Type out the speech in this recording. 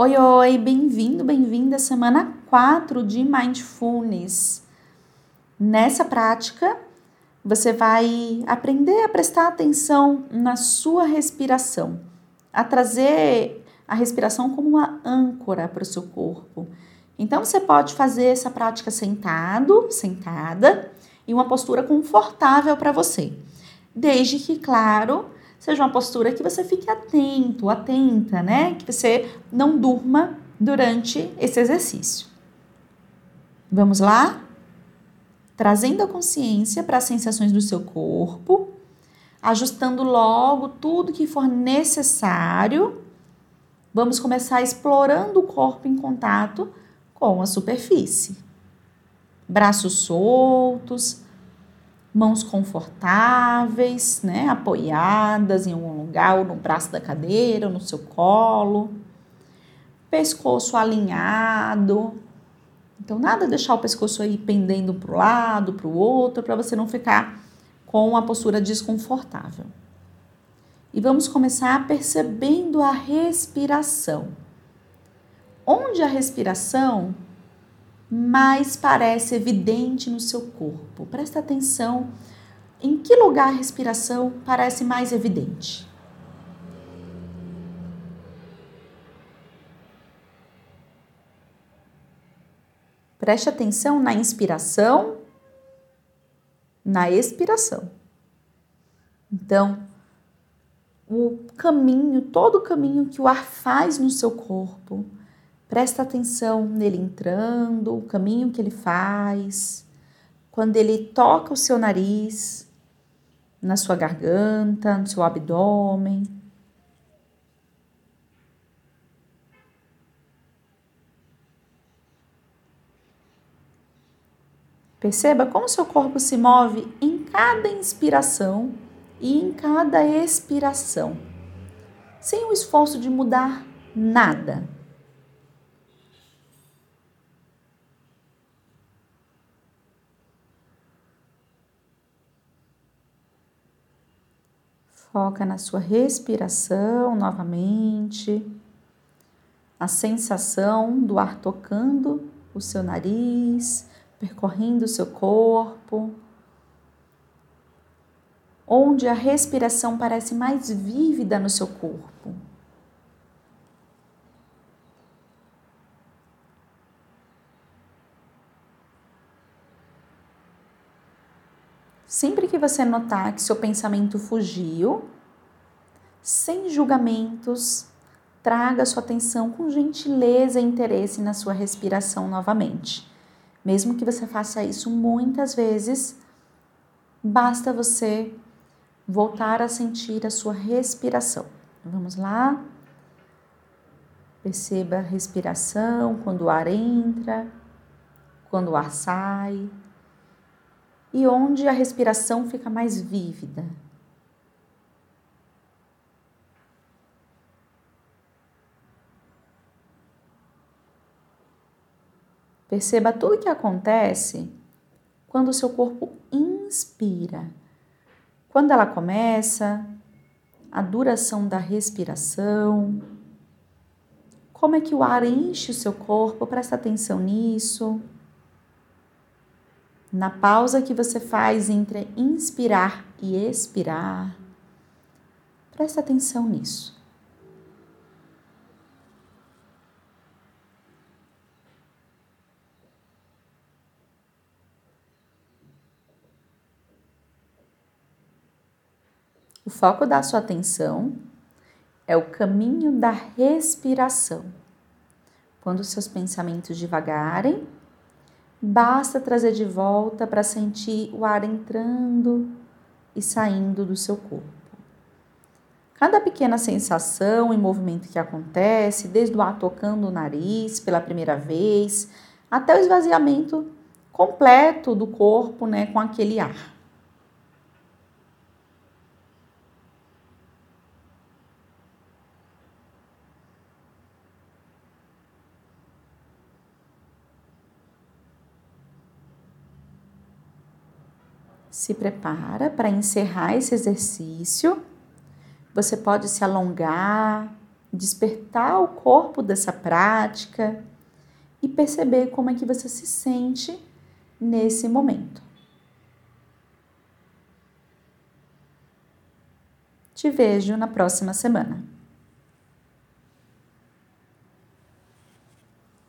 Oi, oi, bem-vindo, bem-vinda à semana 4 de Mindfulness. Nessa prática, você vai aprender a prestar atenção na sua respiração, a trazer a respiração como uma âncora para o seu corpo. Então, você pode fazer essa prática sentado, sentada, em uma postura confortável para você. Desde que, claro, seja uma postura que você fique atento, atenta, né? Que você não durma durante esse exercício. Vamos lá? Trazendo a consciência para as sensações do seu corpo, ajustando logo tudo que for necessário. Vamos começar explorando o corpo em contato com a superfície. Braços soltos, mãos confortáveis, né, apoiadas em algum lugar, ou no braço da cadeira, ou no seu colo. Pescoço alinhado. Então, nada deixar o pescoço aí pendendo para o lado, para o outro, para você não ficar com uma postura desconfortável. E vamos começar percebendo a respiração. Onde a respiração mais parece evidente no seu corpo. Presta atenção em que lugar a respiração parece mais evidente. Preste atenção na inspiração, na expiração. Então, o caminho, todo o caminho que o ar faz no seu corpo, Presta atenção nele entrando, o caminho que ele faz, quando ele toca o seu nariz, na sua garganta, no seu abdômen. Perceba como seu corpo se move em cada inspiração e em cada expiração, sem o esforço de mudar nada. Foca na sua respiração novamente, a sensação do ar tocando o seu nariz, percorrendo o seu corpo, onde a respiração parece mais vívida no seu corpo. Sempre que você notar que seu pensamento fugiu, sem julgamentos, traga sua atenção com gentileza e interesse na sua respiração novamente. Mesmo que você faça isso muitas vezes, basta você voltar a sentir a sua respiração. Vamos lá? Perceba a respiração quando o ar entra, quando o ar sai e onde a respiração fica mais vívida. Perceba tudo o que acontece quando o seu corpo inspira. Quando ela começa, a duração da respiração, como é que o ar enche o seu corpo, presta atenção nisso na pausa que você faz entre inspirar e expirar. Presta atenção nisso. O foco da sua atenção é o caminho da respiração. Quando os seus pensamentos devagarem, Basta trazer de volta para sentir o ar entrando e saindo do seu corpo. Cada pequena sensação e movimento que acontece, desde o ar tocando o nariz pela primeira vez, até o esvaziamento completo do corpo né, com aquele ar. Se prepara para encerrar esse exercício. Você pode se alongar, despertar o corpo dessa prática e perceber como é que você se sente nesse momento. Te vejo na próxima semana.